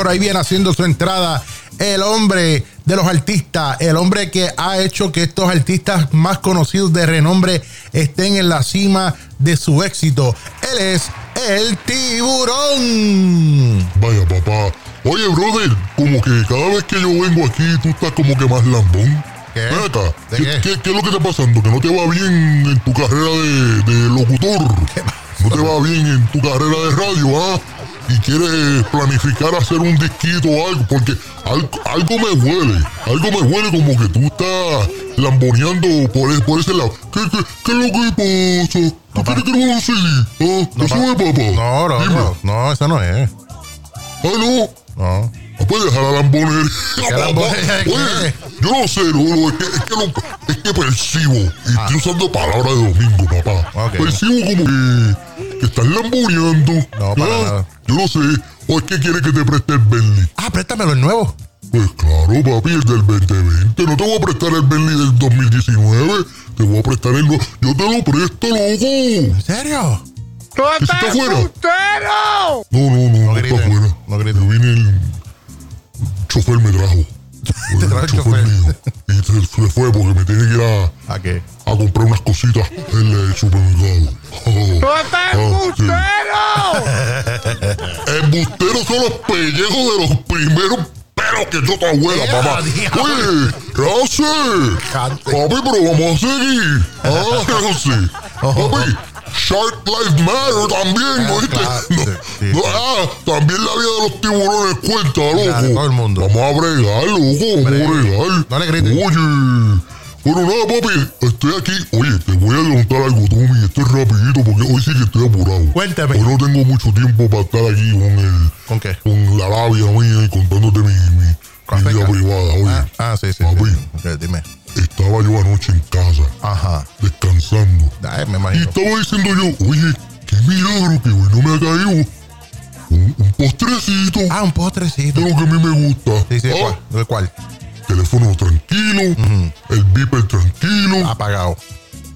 Por ahí viene haciendo su entrada el hombre de los artistas, el hombre que ha hecho que estos artistas más conocidos de renombre estén en la cima de su éxito. Él es el tiburón. Vaya papá. Oye, brother, como que cada vez que yo vengo aquí, tú estás como que más lambón. ¿Qué? Ven acá, ¿De ¿qué, qué? qué- qué es lo que está pasando? ¿Que no te va bien en tu carrera de, de locutor? ¿No te va bien en tu carrera de radio, ah? Y quieres planificar hacer un disquito o algo, porque algo, algo me huele, algo me huele como que tú estás lamboneando por, e- por ese lado. ¿Qué, qué, qué es lo que pasa? ¿Tú quieres que no CD? ¿Ah? ¿Eso es, papá? No, no, Dime. no, no, eso no es. Ah, no. No. No puedes dejar la lambonería. ¿Qué lambonería? Oye, yo no sé, no, no, es, que, es, que lo- es que percibo, y estoy usando palabras de domingo, papá. Ah. Ok. Percibo como que, que estás lamboneando. No, para Ah, nada. Yo no sé. O es que quieres que te preste el Bentley. Ah, préstamelo el nuevo. Pues claro, papi, el del 2020. No te voy a prestar el Bentley del 2019. Te voy a prestar el nuevo. Yo te lo presto, loco. ¿En serio? ¡Tú está estás afuera? embustero! No, no, no, no, griten, está afuera. no griten. Yo vine el chofer me trajo. Te trajo el chofer. mío. Y se, se fue porque me tiene que ir a, ¿A qué? A comprar unas cositas en el supermercado. ¡Tú estás Ah, sí. embustero! Embusteros son los pellejos de los primeros pelos que dio tu abuela, ¡Eh, papá. Oye. Cante. Papi, pero vamos a seguir. Ah, no. Papi, Shark Life Matter también, Ah. No, Sí, sí, no, ah, también la vida de los tiburones cuenta, loco. Todo el mundo. Vamos a bregar, loco, vamos a bregar. No le. Oye. Bueno, nada, papi, estoy aquí. Oye, te voy a contar algo, Tommy. Esto es rapidito porque hoy sí que estoy apurado. Cuéntame. Hoy no tengo mucho tiempo para estar aquí con el... ¿Con qué? Con la labia mía y contándote mi, mi, mi vida privada. Oye, Ah, ah, sí, sí. Papi. sí. Dime. estaba yo anoche en casa, Ajá. descansando. Ay, me Y imagino. estaba diciendo yo, oye, qué milagro que hoy no me ha caído un, un postrecito Ah, un postrecito. de lo que a mí me gusta. Sí, sí, Ah, ¿cuál? ¿De cuál? Teléfono tranquilo, el beeper tranquilo, Apagado.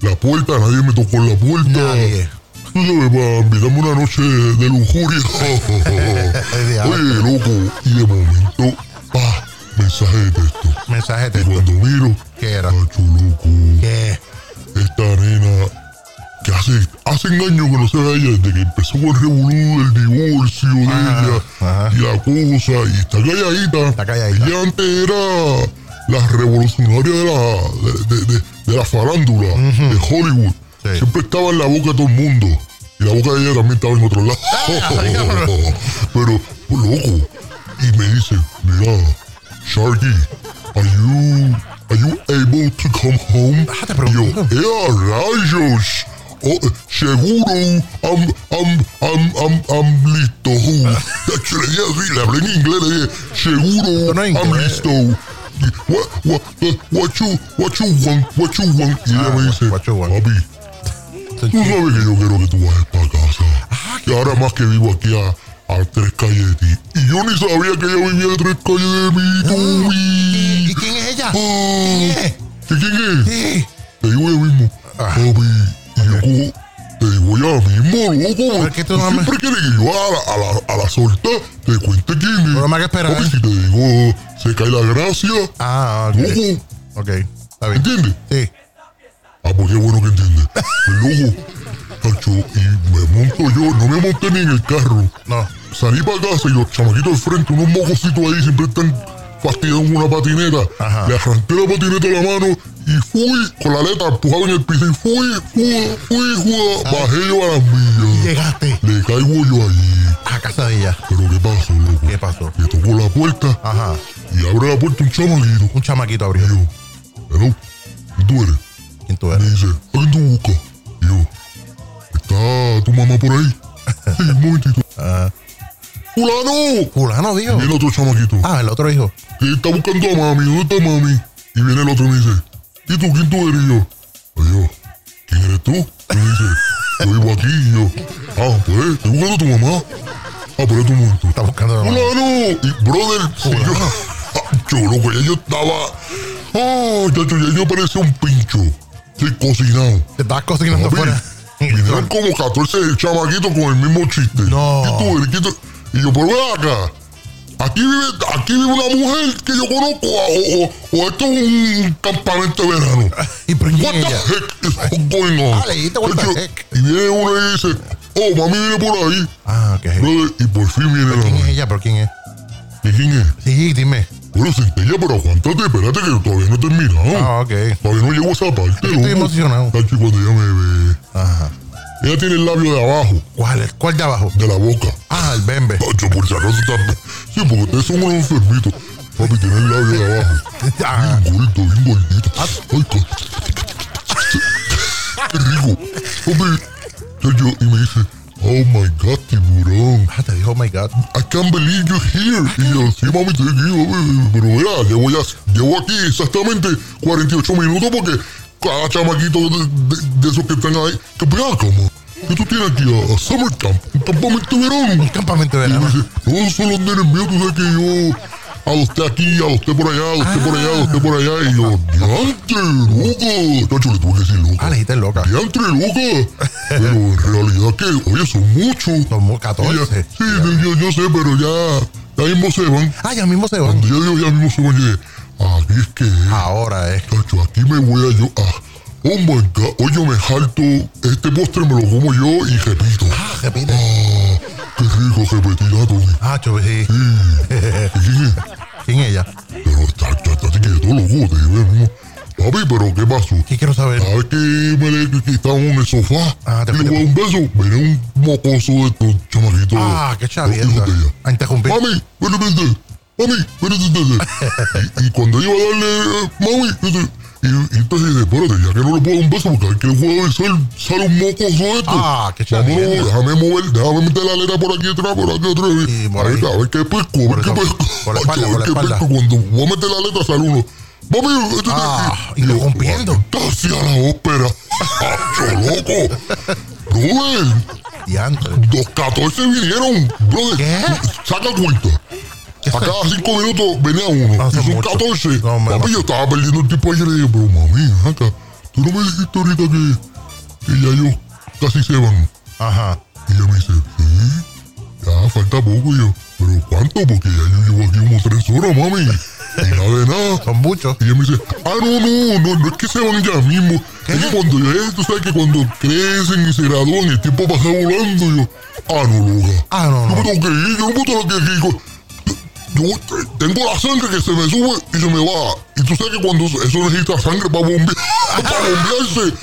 la puerta, nadie me tocó la puerta. Nadie. Tú sabes, para invitarme una noche de lujuria. Oye, loco, y de momento, pa, mensaje de texto. Mensaje de Y texto. cuando miro, ¿Qué era? Nacho, loco, ¿Qué? esta nena que hace, hace años que no se ve ella desde que empezó con el revolú del divorcio de Ajá, ella ajá. y la cosa, y está calladita. Está calladita. Ella antes era la revolucionaria de la, de, de- de- de la farándula de Hollywood. Sí. Siempre estaba en la boca de todo el mundo. Y la boca de ella también estaba en otro lado. Ah. Pero, pues, loco. Y me dice, mira, Sharky, are you, are you able to come home? Ah, te Y yo. ¡eh, rayos! Oh, eh, seguro, am, am, am, am, am listo. Yo le dije así, le hablé en inglés, le dije, seguro, no am listo. Y, what, what, eh, what you, what you want, what you want. Y ella Ah, me dice, papi, Tú sabes que yo quiero que tú vayas para casa. Ah, y ahora más que vivo aquí a, a tres calles de ti. Y yo ni sabía que ella vivía a tres calles de mí, Tommy. ¿Y quién es ella? Ah, ¿Quién es? ¿que ¿Quién es? Sí. Te digo yo mismo. Papi, te digo ya mismo, loco. Es que tú no me- siempre quieres que yo a la, a la, a la solta te cuente quién es. Pero me que esperar. Papi, si te digo, se cae la gracia, Ah, ok. loco. Ok. Está bien. ¿Entiendes? Sí. Ah, pues qué bueno que entiendes. Pues loco, Cacho, y me monto yo, no me monté ni en el carro. No. Salí para casa y los chamaquitos del frente, unos mocositos ahí, siempre están fastidiados con una patineta. Ajá. Le arranqué la patineta a la mano y fui con la letra empujada en el piso y fui, fui, fui, fui, bajé yo a las millas. Llegaste Le caigo yo allí. a casa de ella. Pero ¿qué pasó, loco? ¿Qué pasó? Le tocó la puerta Ajá. y abre la puerta un chamaquito. Un chamaquito Y abrió. yo, hello, ¿quién tú eres? ¿Quién tú Me eres? dice, ¿a quién tú buscas? Y yo, ¿está tu mamá por ahí? Sí, un momentito. Ah. ¡Fulano! Fulano dijo. Viene otro chamaquito. Ah, el otro hijo. Que está buscando a mami. ¿Dónde está mami? Y viene el otro y me dice, ¿y tú quién tú eres? Y yo, "Pues yo, ¿quién eres tú? Y me dice, yo vivo aquí. Y yo, ah, pues, estoy buscando a tu mamá. Ah, pero es tu momento. Está buscando a la mamá. ¡Fulano! Y, brother, si yo, yo, loco, ya yo estaba, ah, chacho, ya yo parecía un pincho. Sí, cocinado. Te estabas cocinando Papi, fuera. Vinieron como 14 chamaquitos con el mismo chiste. No. ¿Quién tú eres? ¿Quién tú- Y yo, pero ven acá. Aquí vive, aquí vive una mujer que yo conozco o, o, o esto es un campamento de verano. ¿Y por What quién the heck is going on? What heck. Y viene uno y dice, oh, mami viene por ahí. Ah, ok. Brother, y por fin viene la ¿Quién es ella? ¿Pero quién es? ¿Y quién es? Sí, dime. Bueno, centella, pero aguántate, espérate que todavía no he terminado. Ah, ok. Todavía no llego a esa parte. estoy loco. emocionado. Tacho, cuando ella me ve. Ajá. Ella tiene el labio de abajo, ¿Cuál es? ¿Cuál de abajo? de la boca. Ah, el bembe. Tacho, por si acaso también. Sí, porque ustedes son unos enfermitos. Papi, tiene el labio de abajo. Ah, Bien gordito, bien gordito. Ay, co- qué rico. Papi, Tacho, y me dice, oh my God, tiburón. ah, te dijo, oh my God. I can't believe you're here. Y yo, sí, mami, estoy aquí, mami. Pero mira, llevo, ya, llevo aquí exactamente 48 minutos porque cada chamaquito de, de- de esos que están ahí, que ven acá, ma, que tú tienes aquí a, a Summer Camp, un campamento de verano. Un campamento de Y me verano. dice, todos son los nenes míos, tú sabes que yo adopté aquí, adopté por allá, adopté por allá, adopté por allá. Y yo, diantre, loca. Chacho, le tuve que decir loca. Ah, le dijiste loca. Diantre, loca. Pero en realidad que, oye, son muchos. Somos Y ya- 14. Sí, yo, yo sé, pero ya, ya mismo se van. Ah, ya mismo se van. Cuando yo digo ya mismo se van, aquí es que, Ahora, eh. chacho, aquí me voy a yo, ah, oh my God, hoy yo me jalto, este postre me lo como yo y repito. Ah, repite. Ah, qué rico repetir, Tony. Ah, chove, sí. ¿Y quién es? ¿Quién es ella? Pero está, está, está así quieto, loco, te digo. Papi, pero ¿qué pasó? ¿Qué quiero saber? Vez que me le estábamos en el sofá Ah, te y le fuiste. voy a dar un beso, viene un mocoso de estos chamaquitos. Ah, qué chavienda. hijos de ella. A interrumpir. Mami, ven, ven, ven. Mami, y, y cuando iba a darle, mami, y, y entonces dice, espérate, ya que no le puedo dar un beso, porque hay que puedo besar, sale un mocoso de esto. Ah, qué chavienda. déjame mover, déjame meter la aleta por aquí atrás, por aquí atrás. Y por ahí. a ver qué pesco, a ver qué pesco. por la espalda, a ver qué pesco. Cuando voy a meter la aleta sale uno. Mami, este Ah, y yo, rompiendo. Casi a la ópera. ¡Acho, loco! Brother, los 14 vinieron. Brother, ¿Qué? saca cuenta. A cada 5 minutos venía uno. Ah, y son muchos. 14. No, me Papi, yo estaba perdiendo el tiempo ayer y dije, pero mami, acá, tú no me dijiste ahorita que, que ya ellos casi se van. Ajá. Y ella me dice, sí, ya falta poco. Y yo, ¿pero cuánto? Porque ya yo llevo aquí como 3 horas, mami. Y nada de nada. Son muchos. Y ella me dice, ah, no, no, no, no es que se van ya mismo. Es que cuando ya, tú sabes que cuando crecen y se gradúan, el tiempo pasa volando. Y yo, ah, no, loca. Ah, no, Yo no. me tengo que ir, yo no puedo estar aquí. Yo, yo tengo la sangre que se me sube y se me va. Y tú sabes que cuando eso necesita sangre para bombear, para bombearse.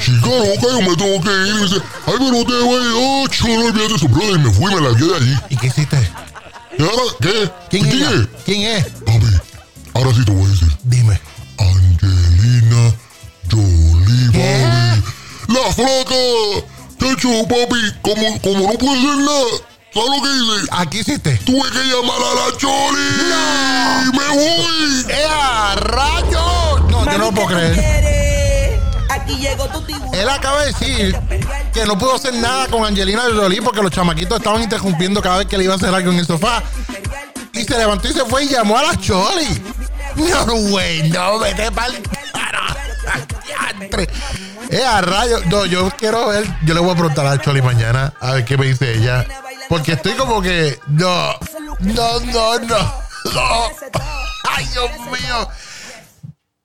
Chica, loca, yo me tengo que ir. Y me dice, ay, pero te voy, oh, chulo, olvídate eso, brother. Y me fui, me largué de allí. ¿Y qué hiciste? ¿Y ahora qué? ¿Quién es ¿Quién es? ¿Quién es? Papi, ahora sí te voy a decir. Dime. Angelina Jolie, ¿Qué? papi. La flaca. De hecho, papi, como, como no puede ser nada, ¿sabes lo que hice? ¿Aquí hiciste? Tuve que llamar a la Choli. ¡Me voy! ¡Ea, rayo! No, yo no lo puedo creer. Aquí llegó tu tiburón. Él acaba de decir que no pudo hacer nada con Angelina Jolie porque los chamaquitos estaban interrumpiendo cada vez que le iba a hacer algo en el sofá. Y se levantó y se fue y llamó a la Choli. No, güey, no, vete pa'l carajo. Diantre. Eh, a rayo. No, yo quiero ver. Yo le voy a preguntar a la Choli mañana a ver qué me dice ella. Porque estoy como que. No, no, no, no. no. Ay, Dios mío.